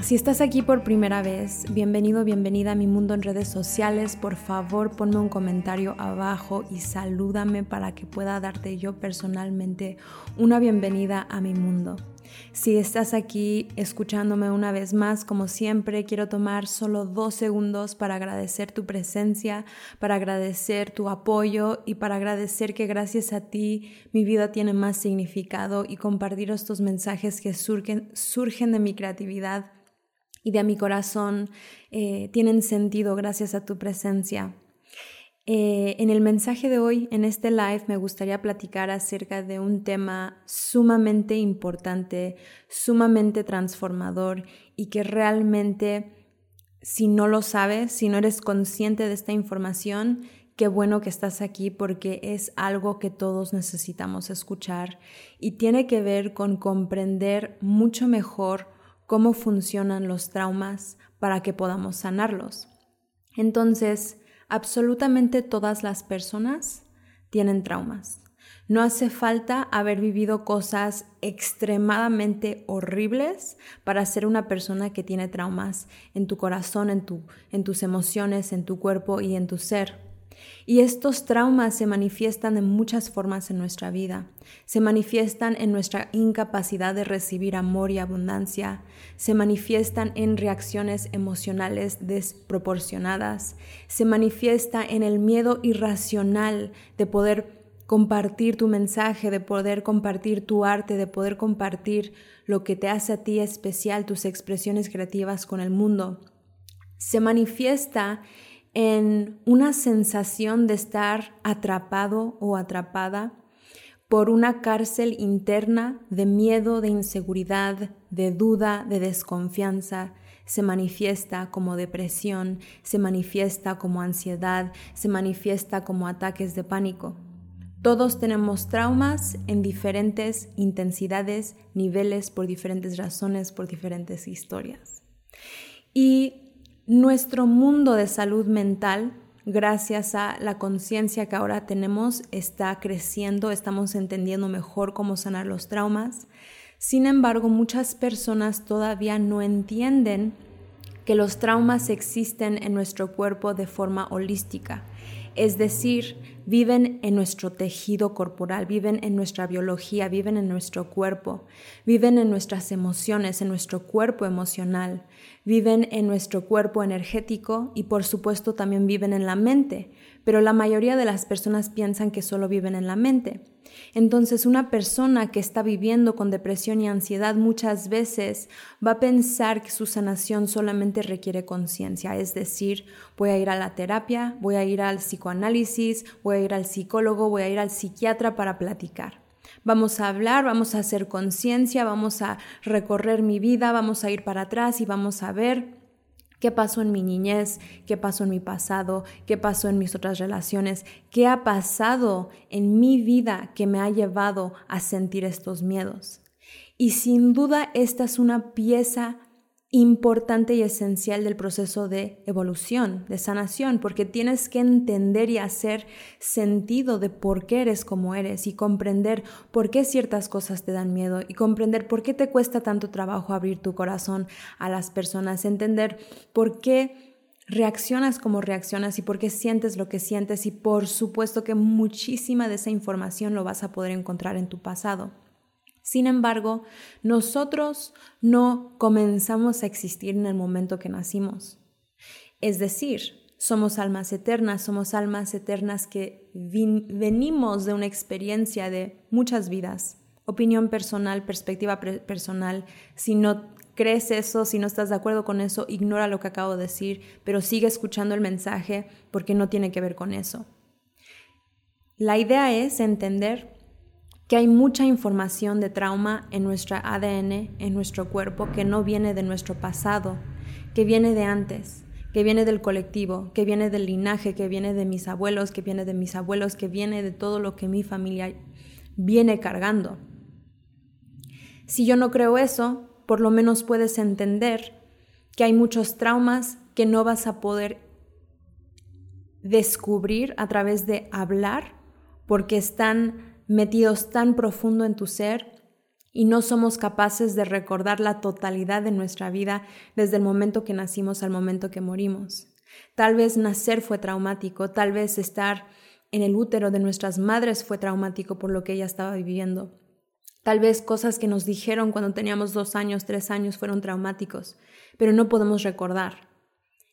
Si estás aquí por primera vez, bienvenido, bienvenida a mi mundo en redes sociales. Por favor, ponme un comentario abajo y salúdame para que pueda darte yo personalmente una bienvenida a mi mundo. Si estás aquí escuchándome una vez más, como siempre, quiero tomar solo dos segundos para agradecer tu presencia, para agradecer tu apoyo y para agradecer que gracias a ti mi vida tiene más significado y compartir estos mensajes que surgen, surgen de mi creatividad y de mi corazón eh, tienen sentido gracias a tu presencia. Eh, en el mensaje de hoy, en este live, me gustaría platicar acerca de un tema sumamente importante, sumamente transformador y que realmente, si no lo sabes, si no eres consciente de esta información, qué bueno que estás aquí porque es algo que todos necesitamos escuchar y tiene que ver con comprender mucho mejor cómo funcionan los traumas para que podamos sanarlos. Entonces, absolutamente todas las personas tienen traumas. No hace falta haber vivido cosas extremadamente horribles para ser una persona que tiene traumas en tu corazón, en, tu, en tus emociones, en tu cuerpo y en tu ser. Y estos traumas se manifiestan de muchas formas en nuestra vida. Se manifiestan en nuestra incapacidad de recibir amor y abundancia. Se manifiestan en reacciones emocionales desproporcionadas. Se manifiesta en el miedo irracional de poder compartir tu mensaje, de poder compartir tu arte, de poder compartir lo que te hace a ti especial, tus expresiones creativas con el mundo. Se manifiesta en una sensación de estar atrapado o atrapada por una cárcel interna de miedo, de inseguridad, de duda, de desconfianza, se manifiesta como depresión, se manifiesta como ansiedad, se manifiesta como ataques de pánico. Todos tenemos traumas en diferentes intensidades, niveles, por diferentes razones, por diferentes historias. Y nuestro mundo de salud mental, gracias a la conciencia que ahora tenemos, está creciendo, estamos entendiendo mejor cómo sanar los traumas. Sin embargo, muchas personas todavía no entienden que los traumas existen en nuestro cuerpo de forma holística, es decir, viven en nuestro tejido corporal, viven en nuestra biología, viven en nuestro cuerpo, viven en nuestras emociones, en nuestro cuerpo emocional, viven en nuestro cuerpo energético y por supuesto también viven en la mente, pero la mayoría de las personas piensan que solo viven en la mente. Entonces una persona que está viviendo con depresión y ansiedad muchas veces va a pensar que su sanación solamente requiere conciencia, es decir, voy a ir a la terapia, voy a ir al psicoanálisis, voy a ir al psicólogo, voy a ir al psiquiatra para platicar. Vamos a hablar, vamos a hacer conciencia, vamos a recorrer mi vida, vamos a ir para atrás y vamos a ver qué pasó en mi niñez, qué pasó en mi pasado, qué pasó en mis otras relaciones, qué ha pasado en mi vida que me ha llevado a sentir estos miedos. Y sin duda esta es una pieza importante y esencial del proceso de evolución, de sanación, porque tienes que entender y hacer sentido de por qué eres como eres y comprender por qué ciertas cosas te dan miedo y comprender por qué te cuesta tanto trabajo abrir tu corazón a las personas, entender por qué reaccionas como reaccionas y por qué sientes lo que sientes y por supuesto que muchísima de esa información lo vas a poder encontrar en tu pasado. Sin embargo, nosotros no comenzamos a existir en el momento que nacimos. Es decir, somos almas eternas, somos almas eternas que venimos de una experiencia de muchas vidas, opinión personal, perspectiva personal, si no crees eso, si no estás de acuerdo con eso, ignora lo que acabo de decir, pero sigue escuchando el mensaje porque no tiene que ver con eso. La idea es entender que hay mucha información de trauma en nuestra ADN, en nuestro cuerpo, que no viene de nuestro pasado, que viene de antes, que viene del colectivo, que viene del linaje, que viene de mis abuelos, que viene de mis abuelos, que viene de todo lo que mi familia viene cargando. Si yo no creo eso, por lo menos puedes entender que hay muchos traumas que no vas a poder descubrir a través de hablar porque están metidos tan profundo en tu ser y no somos capaces de recordar la totalidad de nuestra vida desde el momento que nacimos al momento que morimos. Tal vez nacer fue traumático, tal vez estar en el útero de nuestras madres fue traumático por lo que ella estaba viviendo. Tal vez cosas que nos dijeron cuando teníamos dos años, tres años fueron traumáticos, pero no podemos recordar.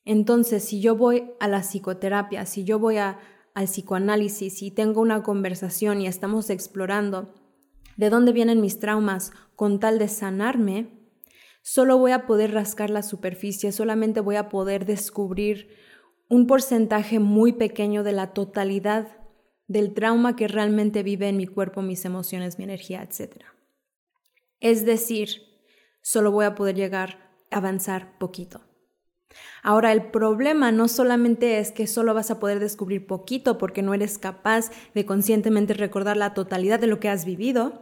Entonces, si yo voy a la psicoterapia, si yo voy a al psicoanálisis y tengo una conversación y estamos explorando de dónde vienen mis traumas con tal de sanarme, solo voy a poder rascar la superficie, solamente voy a poder descubrir un porcentaje muy pequeño de la totalidad del trauma que realmente vive en mi cuerpo, mis emociones, mi energía, etc. Es decir, solo voy a poder llegar a avanzar poquito. Ahora, el problema no solamente es que solo vas a poder descubrir poquito porque no eres capaz de conscientemente recordar la totalidad de lo que has vivido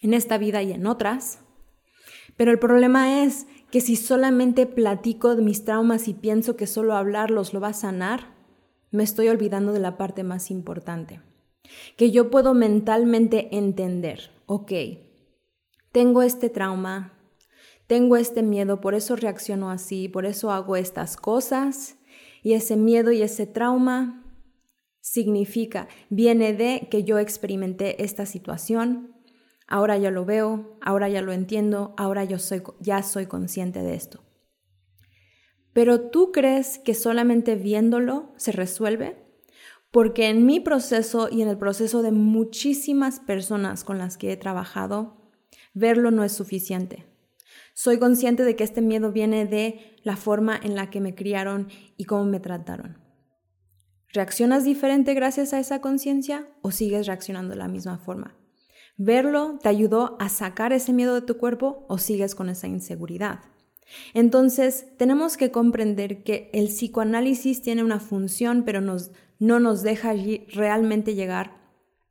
en esta vida y en otras, pero el problema es que si solamente platico de mis traumas y pienso que solo hablarlos lo va a sanar, me estoy olvidando de la parte más importante, que yo puedo mentalmente entender, ok, tengo este trauma, tengo este miedo, por eso reacciono así, por eso hago estas cosas. Y ese miedo y ese trauma significa, viene de que yo experimenté esta situación, ahora ya lo veo, ahora ya lo entiendo, ahora yo soy, ya soy consciente de esto. Pero tú crees que solamente viéndolo se resuelve? Porque en mi proceso y en el proceso de muchísimas personas con las que he trabajado, verlo no es suficiente. Soy consciente de que este miedo viene de la forma en la que me criaron y cómo me trataron. ¿Reaccionas diferente gracias a esa conciencia o sigues reaccionando de la misma forma? ¿Verlo te ayudó a sacar ese miedo de tu cuerpo o sigues con esa inseguridad? Entonces, tenemos que comprender que el psicoanálisis tiene una función, pero nos, no nos deja realmente llegar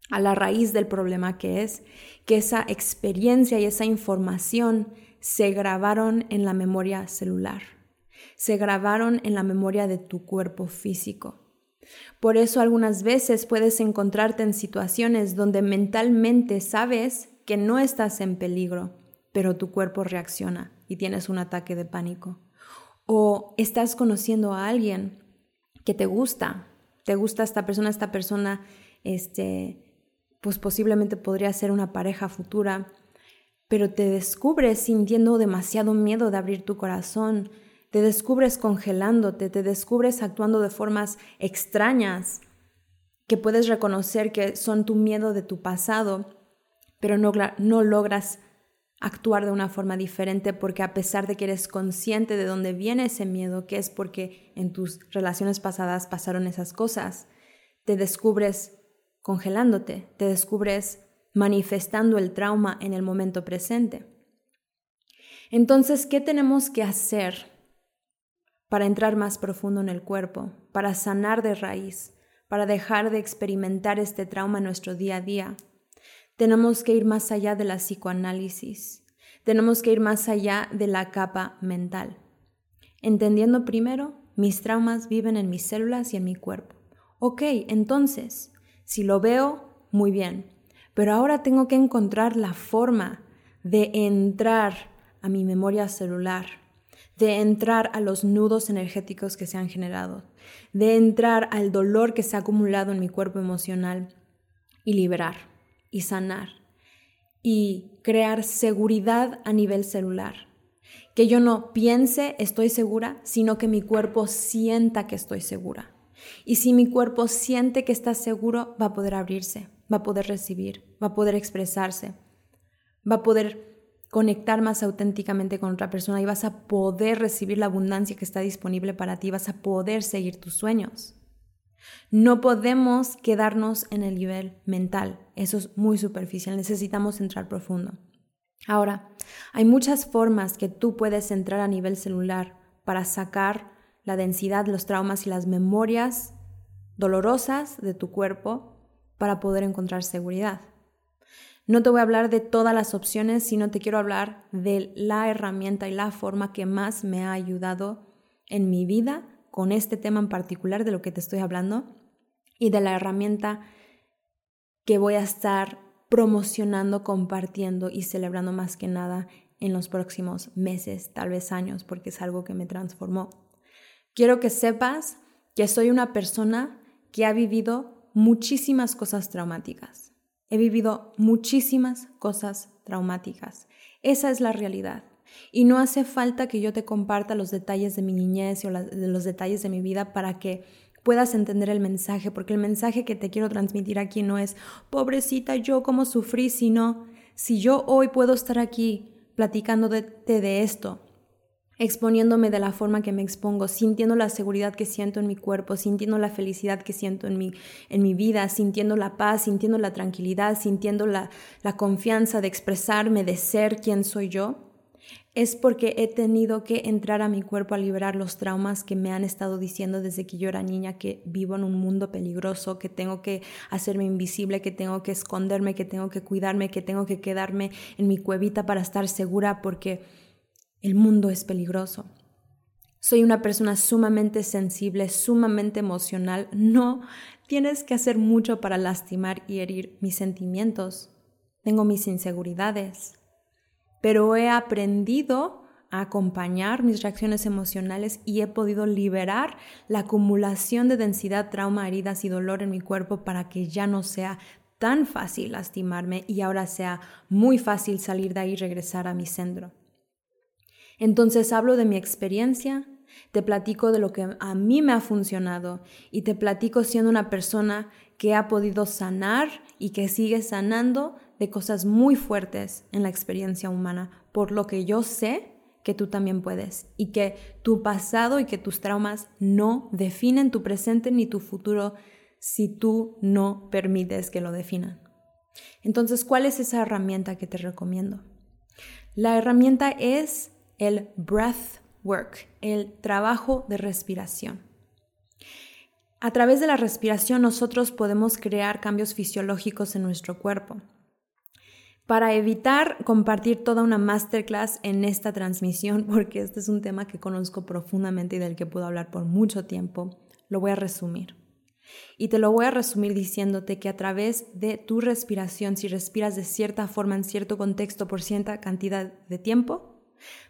a la raíz del problema que es que esa experiencia y esa información se grabaron en la memoria celular, se grabaron en la memoria de tu cuerpo físico. Por eso algunas veces puedes encontrarte en situaciones donde mentalmente sabes que no estás en peligro, pero tu cuerpo reacciona y tienes un ataque de pánico. O estás conociendo a alguien que te gusta, te gusta esta persona, esta persona, este, pues posiblemente podría ser una pareja futura, pero te descubres sintiendo demasiado miedo de abrir tu corazón, te descubres congelándote, te descubres actuando de formas extrañas que puedes reconocer que son tu miedo de tu pasado, pero no, no logras actuar de una forma diferente porque a pesar de que eres consciente de dónde viene ese miedo, que es porque en tus relaciones pasadas pasaron esas cosas, te descubres congelándote, te descubres manifestando el trauma en el momento presente. Entonces, ¿qué tenemos que hacer para entrar más profundo en el cuerpo, para sanar de raíz, para dejar de experimentar este trauma en nuestro día a día? Tenemos que ir más allá de la psicoanálisis, tenemos que ir más allá de la capa mental, entendiendo primero, mis traumas viven en mis células y en mi cuerpo. Ok, entonces, si lo veo, muy bien, pero ahora tengo que encontrar la forma de entrar a mi memoria celular, de entrar a los nudos energéticos que se han generado, de entrar al dolor que se ha acumulado en mi cuerpo emocional y liberar y sanar y crear seguridad a nivel celular. Que yo no piense estoy segura, sino que mi cuerpo sienta que estoy segura. Y si mi cuerpo siente que está seguro, va a poder abrirse, va a poder recibir, va a poder expresarse, va a poder conectar más auténticamente con otra persona y vas a poder recibir la abundancia que está disponible para ti, vas a poder seguir tus sueños. No podemos quedarnos en el nivel mental, eso es muy superficial, necesitamos entrar profundo. Ahora, hay muchas formas que tú puedes entrar a nivel celular para sacar la densidad, los traumas y las memorias dolorosas de tu cuerpo para poder encontrar seguridad. No te voy a hablar de todas las opciones, sino te quiero hablar de la herramienta y la forma que más me ha ayudado en mi vida con este tema en particular de lo que te estoy hablando y de la herramienta que voy a estar promocionando, compartiendo y celebrando más que nada en los próximos meses, tal vez años, porque es algo que me transformó. Quiero que sepas que soy una persona que ha vivido muchísimas cosas traumáticas He vivido muchísimas cosas traumáticas. Esa es la realidad. Y no hace falta que yo te comparta los detalles de mi niñez o los detalles de mi vida para que puedas entender el mensaje, porque el mensaje que te quiero transmitir aquí no es, pobrecita, yo cómo sufrí, sino, si yo hoy puedo estar aquí platicándote de esto, exponiéndome de la forma que me expongo, sintiendo la seguridad que siento en mi cuerpo, sintiendo la felicidad que siento en mi, en mi vida, sintiendo la paz, sintiendo la tranquilidad, sintiendo la, la confianza de expresarme, de ser quien soy yo, es porque he tenido que entrar a mi cuerpo a liberar los traumas que me han estado diciendo desde que yo era niña que vivo en un mundo peligroso, que tengo que hacerme invisible, que tengo que esconderme, que tengo que cuidarme, que tengo que quedarme en mi cuevita para estar segura porque el mundo es peligroso. Soy una persona sumamente sensible, sumamente emocional. No tienes que hacer mucho para lastimar y herir mis sentimientos. Tengo mis inseguridades. Pero he aprendido a acompañar mis reacciones emocionales y he podido liberar la acumulación de densidad, trauma, heridas y dolor en mi cuerpo para que ya no sea tan fácil lastimarme y ahora sea muy fácil salir de ahí y regresar a mi centro. Entonces hablo de mi experiencia, te platico de lo que a mí me ha funcionado y te platico siendo una persona que ha podido sanar y que sigue sanando de cosas muy fuertes en la experiencia humana, por lo que yo sé que tú también puedes y que tu pasado y que tus traumas no definen tu presente ni tu futuro si tú no permites que lo definan. Entonces, ¿cuál es esa herramienta que te recomiendo? La herramienta es el breath work, el trabajo de respiración. A través de la respiración nosotros podemos crear cambios fisiológicos en nuestro cuerpo. Para evitar compartir toda una masterclass en esta transmisión, porque este es un tema que conozco profundamente y del que puedo hablar por mucho tiempo, lo voy a resumir. Y te lo voy a resumir diciéndote que a través de tu respiración, si respiras de cierta forma en cierto contexto por cierta cantidad de tiempo,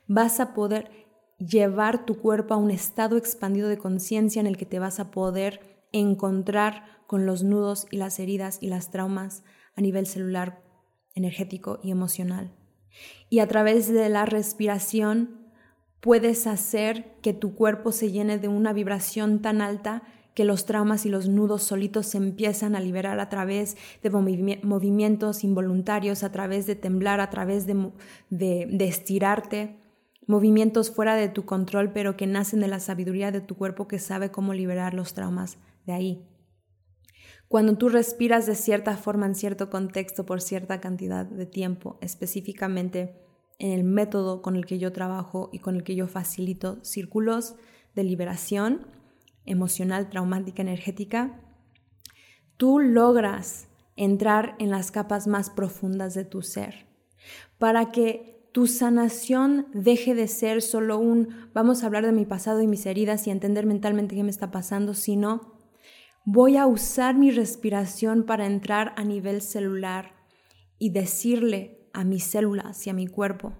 vas a poder llevar tu cuerpo a un estado expandido de conciencia en el que te vas a poder encontrar con los nudos y las heridas y las traumas a nivel celular, energético y emocional. Y a través de la respiración puedes hacer que tu cuerpo se llene de una vibración tan alta que los traumas y los nudos solitos se empiezan a liberar a través de movimientos involuntarios, a través de temblar, a través de, de estirarte, movimientos fuera de tu control, pero que nacen de la sabiduría de tu cuerpo que sabe cómo liberar los traumas de ahí. Cuando tú respiras de cierta forma en cierto contexto por cierta cantidad de tiempo, específicamente en el método con el que yo trabajo y con el que yo facilito círculos de liberación emocional, traumática, energética, tú logras entrar en las capas más profundas de tu ser. Para que tu sanación deje de ser solo un vamos a hablar de mi pasado y mis heridas y entender mentalmente qué me está pasando, sino voy a usar mi respiración para entrar a nivel celular y decirle a mis células y a mi cuerpo,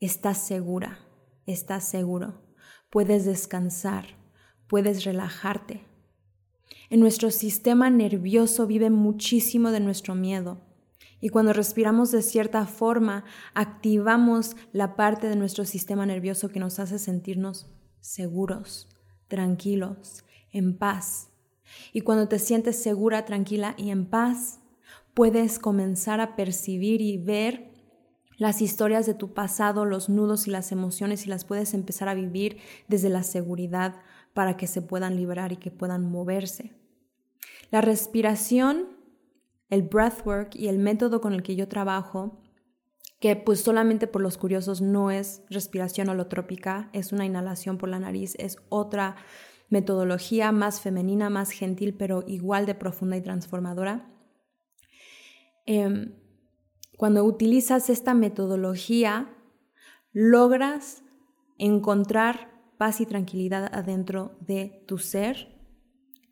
estás segura, estás seguro, puedes descansar, puedes relajarte. En nuestro sistema nervioso vive muchísimo de nuestro miedo y cuando respiramos de cierta forma, activamos la parte de nuestro sistema nervioso que nos hace sentirnos seguros, tranquilos, en paz. Y cuando te sientes segura, tranquila y en paz, puedes comenzar a percibir y ver las historias de tu pasado, los nudos y las emociones y las puedes empezar a vivir desde la seguridad para que se puedan liberar y que puedan moverse. La respiración, el breathwork y el método con el que yo trabajo, que pues solamente por los curiosos no es respiración holotrópica, es una inhalación por la nariz, es otra metodología más femenina, más gentil, pero igual de profunda y transformadora. Em, cuando utilizas esta metodología, logras encontrar paz y tranquilidad adentro de tu ser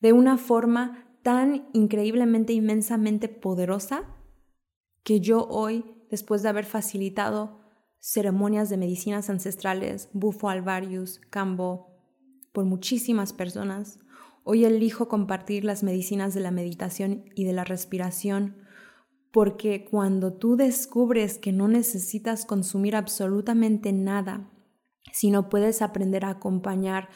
de una forma tan increíblemente, inmensamente poderosa que yo hoy, después de haber facilitado ceremonias de medicinas ancestrales, bufo alvarius, cambo, por muchísimas personas, hoy elijo compartir las medicinas de la meditación y de la respiración porque cuando tú descubres que no necesitas consumir absolutamente nada, sino puedes aprender a acompañar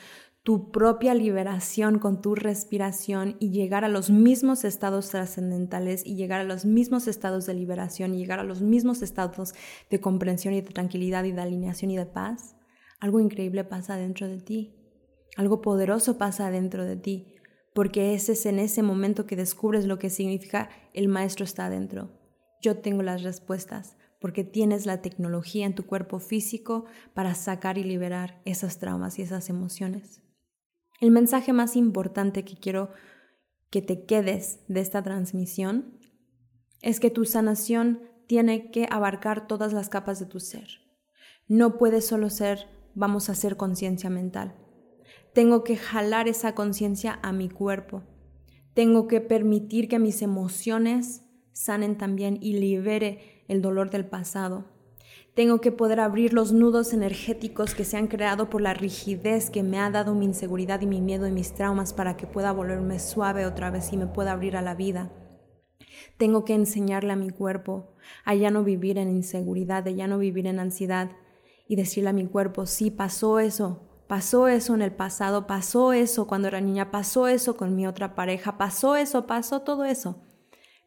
tu propia liberación con tu respiración y llegar a los mismos estados trascendentales y llegar a los mismos estados de liberación y llegar a los mismos estados de comprensión y de tranquilidad y de alineación y de paz, algo increíble pasa dentro de ti, algo poderoso pasa dentro de ti, porque ese es en ese momento que descubres lo que significa el maestro está adentro. Yo tengo las respuestas, porque tienes la tecnología en tu cuerpo físico para sacar y liberar esas traumas y esas emociones. El mensaje más importante que quiero que te quedes de esta transmisión es que tu sanación tiene que abarcar todas las capas de tu ser. No puede solo ser vamos a hacer conciencia mental. Tengo que jalar esa conciencia a mi cuerpo. Tengo que permitir que mis emociones sanen también y libere el dolor del pasado. Tengo que poder abrir los nudos energéticos que se han creado por la rigidez que me ha dado mi inseguridad y mi miedo y mis traumas para que pueda volverme suave otra vez y me pueda abrir a la vida. Tengo que enseñarle a mi cuerpo a ya no vivir en inseguridad, a ya no vivir en ansiedad y decirle a mi cuerpo, sí, pasó eso, Pasó eso en el pasado, pasó eso cuando era niña, pasó eso con mi otra pareja, pasó eso, pasó todo eso.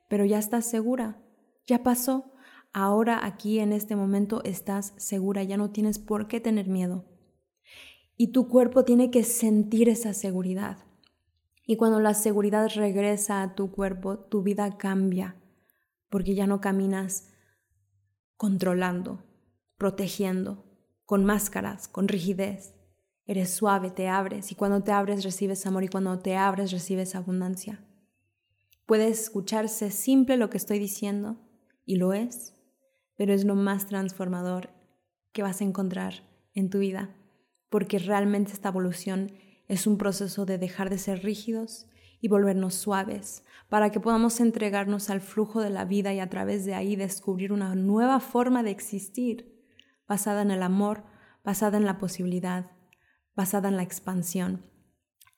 Pero ya estás segura, ya pasó. Ahora aquí en este momento estás segura, ya no tienes por qué tener miedo. Y tu cuerpo tiene que sentir esa seguridad. Y cuando la seguridad regresa a tu cuerpo, tu vida cambia, porque ya no caminas controlando, protegiendo, con máscaras, con rigidez Eres suave, te abres y cuando te abres recibes amor y cuando te abres recibes abundancia. Puede escucharse simple lo que estoy diciendo y lo es, pero es lo más transformador que vas a encontrar en tu vida, porque realmente esta evolución es un proceso de dejar de ser rígidos y volvernos suaves, para que podamos entregarnos al flujo de la vida y a través de ahí descubrir una nueva forma de existir, basada en el amor, basada en la posibilidad, basada en la expansión.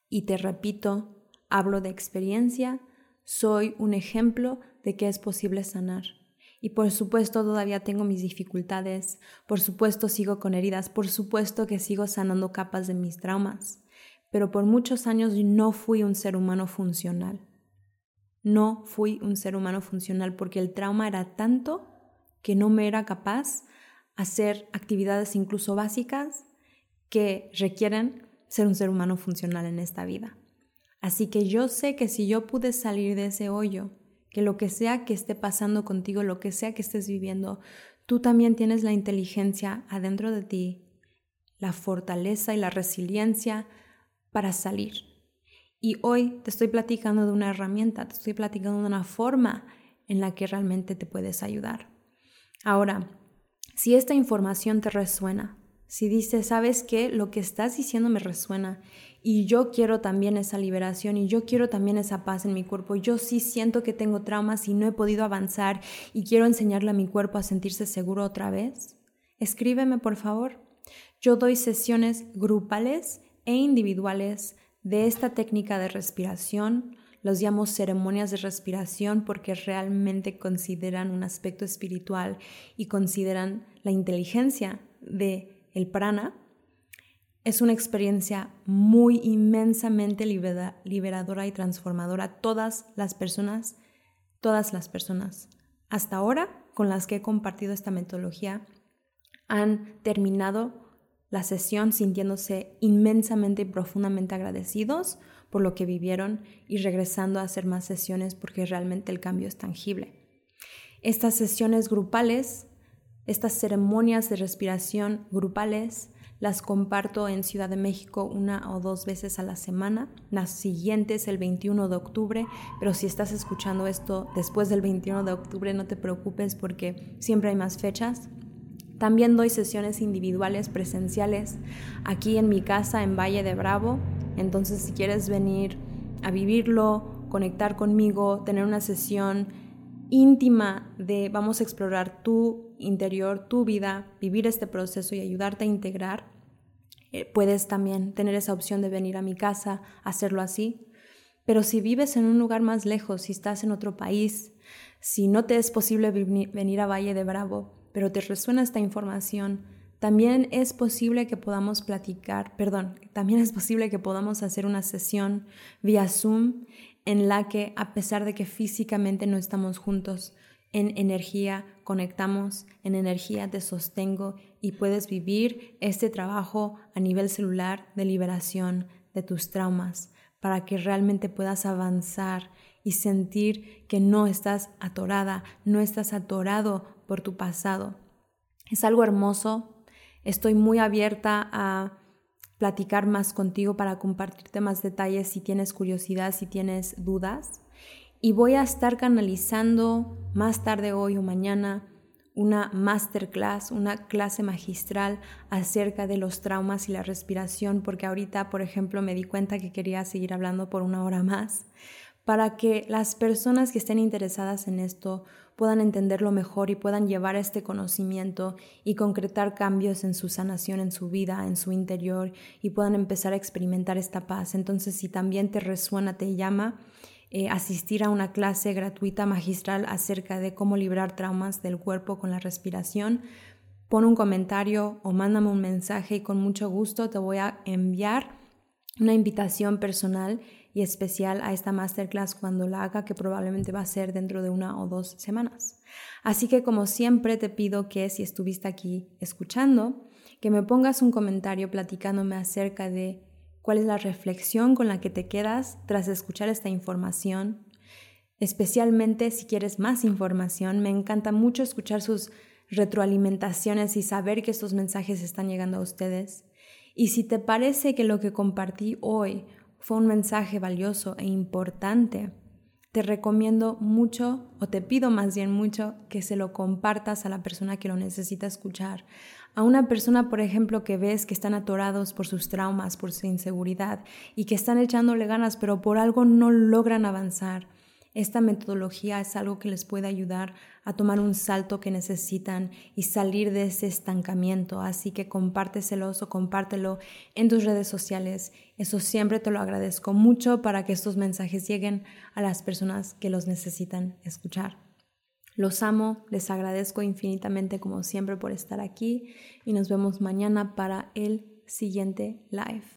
Y te repito, hablo de experiencia, soy un ejemplo de que es posible sanar. Y por supuesto todavía tengo mis dificultades, por supuesto sigo con heridas, por supuesto que sigo sanando capas de mis traumas, pero por muchos años no fui un ser humano funcional. No fui un ser humano funcional porque el trauma era tanto que no me era capaz hacer actividades incluso básicas que requieren ser un ser humano funcional en esta vida. Así que yo sé que si yo pude salir de ese hoyo, que lo que sea que esté pasando contigo, lo que sea que estés viviendo, tú también tienes la inteligencia adentro de ti, la fortaleza y la resiliencia para salir. Y hoy te estoy platicando de una herramienta, te estoy platicando de una forma en la que realmente te puedes ayudar. Ahora, si esta información te resuena, si dices, sabes que lo que estás diciendo me resuena y yo quiero también esa liberación y yo quiero también esa paz en mi cuerpo, yo sí siento que tengo traumas y no he podido avanzar y quiero enseñarle a mi cuerpo a sentirse seguro otra vez, escríbeme por favor. Yo doy sesiones grupales e individuales de esta técnica de respiración. Los llamo ceremonias de respiración porque realmente consideran un aspecto espiritual y consideran la inteligencia de el prana, es una experiencia muy inmensamente liberadora y transformadora. Todas las personas, todas las personas, hasta ahora con las que he compartido esta metodología han terminado la sesión sintiéndose inmensamente y profundamente agradecidos por lo que vivieron y regresando a hacer más sesiones porque realmente el cambio es tangible. Estas sesiones grupales, estas ceremonias de respiración grupales, las comparto en Ciudad de México una o dos veces a la semana. Las siguientes el 21 de octubre, pero si estás escuchando esto después del 21 de octubre, no te preocupes porque siempre hay más fechas. También doy sesiones individuales presenciales aquí en mi casa en Valle de Bravo. Entonces si quieres venir a vivirlo, conectar conmigo, tener una sesión íntima de vamos a explorar tu interior, tu vida, vivir este proceso y ayudarte a integrar, eh, puedes también tener esa opción de venir a mi casa, hacerlo así. Pero si vives en un lugar más lejos, si estás en otro país, si no te es posible venir a Valle de Bravo, pero te resuena esta información, también es posible que podamos platicar, perdón, también es posible que podamos hacer una sesión vía Zoom en la que a pesar de que físicamente no estamos juntos, en energía conectamos, en energía te sostengo y puedes vivir este trabajo a nivel celular de liberación de tus traumas para que realmente puedas avanzar y sentir que no estás atorada, no estás atorado por tu pasado. Es algo hermoso. Estoy muy abierta a platicar más contigo para compartirte más detalles si tienes curiosidad, si tienes dudas. Y voy a estar canalizando más tarde hoy o mañana una masterclass, una clase magistral acerca de los traumas y la respiración, porque ahorita, por ejemplo, me di cuenta que quería seguir hablando por una hora más, para que las personas que estén interesadas en esto puedan entenderlo mejor y puedan llevar este conocimiento y concretar cambios en su sanación, en su vida, en su interior y puedan empezar a experimentar esta paz. Entonces, si también te resuena, te llama, eh, asistir a una clase gratuita magistral acerca de cómo librar traumas del cuerpo con la respiración, pon un comentario o mándame un mensaje y con mucho gusto te voy a enviar una invitación personal especial a esta masterclass cuando la haga, que probablemente va a ser dentro de una o dos semanas. Así que como siempre te pido que si estuviste aquí escuchando, que me pongas un comentario platicándome acerca de cuál es la reflexión con la que te quedas tras escuchar esta información. Especialmente si quieres más información, me encanta mucho escuchar sus retroalimentaciones y saber que estos mensajes están llegando a ustedes. Y si te parece que lo que compartí hoy fue un mensaje valioso e importante, te recomiendo mucho, o te pido más bien mucho, que se lo compartas a la persona que lo necesita escuchar. A una persona, por ejemplo, que ves que están atorados por sus traumas, por su inseguridad y que están echándole ganas, pero por algo no logran avanzar. Esta metodología es algo que les puede ayudar a tomar un salto que necesitan y salir de ese estancamiento. Así que compárteselos o compártelo en tus redes sociales. Eso siempre te lo agradezco mucho para que estos mensajes lleguen a las personas que los necesitan escuchar. Los amo, les agradezco infinitamente como siempre por estar aquí y nos vemos mañana para el siguiente live.